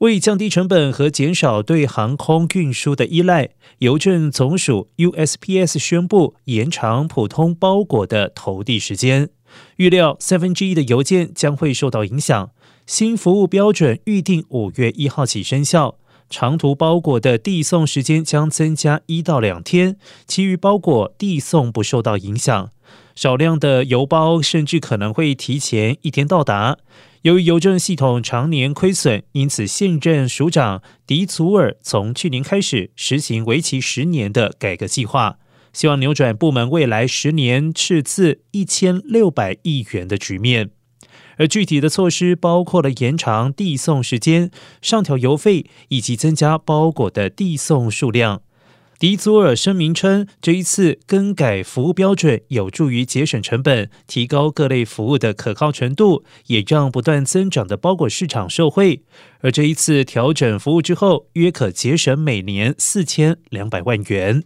为降低成本和减少对航空运输的依赖，邮政总署 USPS 宣布延长普通包裹的投递时间。预料三分之一的邮件将会受到影响。新服务标准预定五月一号起生效，长途包裹的递送时间将增加一到两天，其余包裹递送不受到影响。少量的邮包甚至可能会提前一天到达。由于邮政系统常年亏损，因此现任署长迪祖尔从去年开始实行为期十年的改革计划，希望扭转部门未来十年赤字一千六百亿元的局面。而具体的措施包括了延长递送时间、上调邮费以及增加包裹的递送数量。迪祖尔声明称，这一次更改服务标准有助于节省成本，提高各类服务的可靠程度，也让不断增长的包裹市场受惠。而这一次调整服务之后，约可节省每年四千两百万元。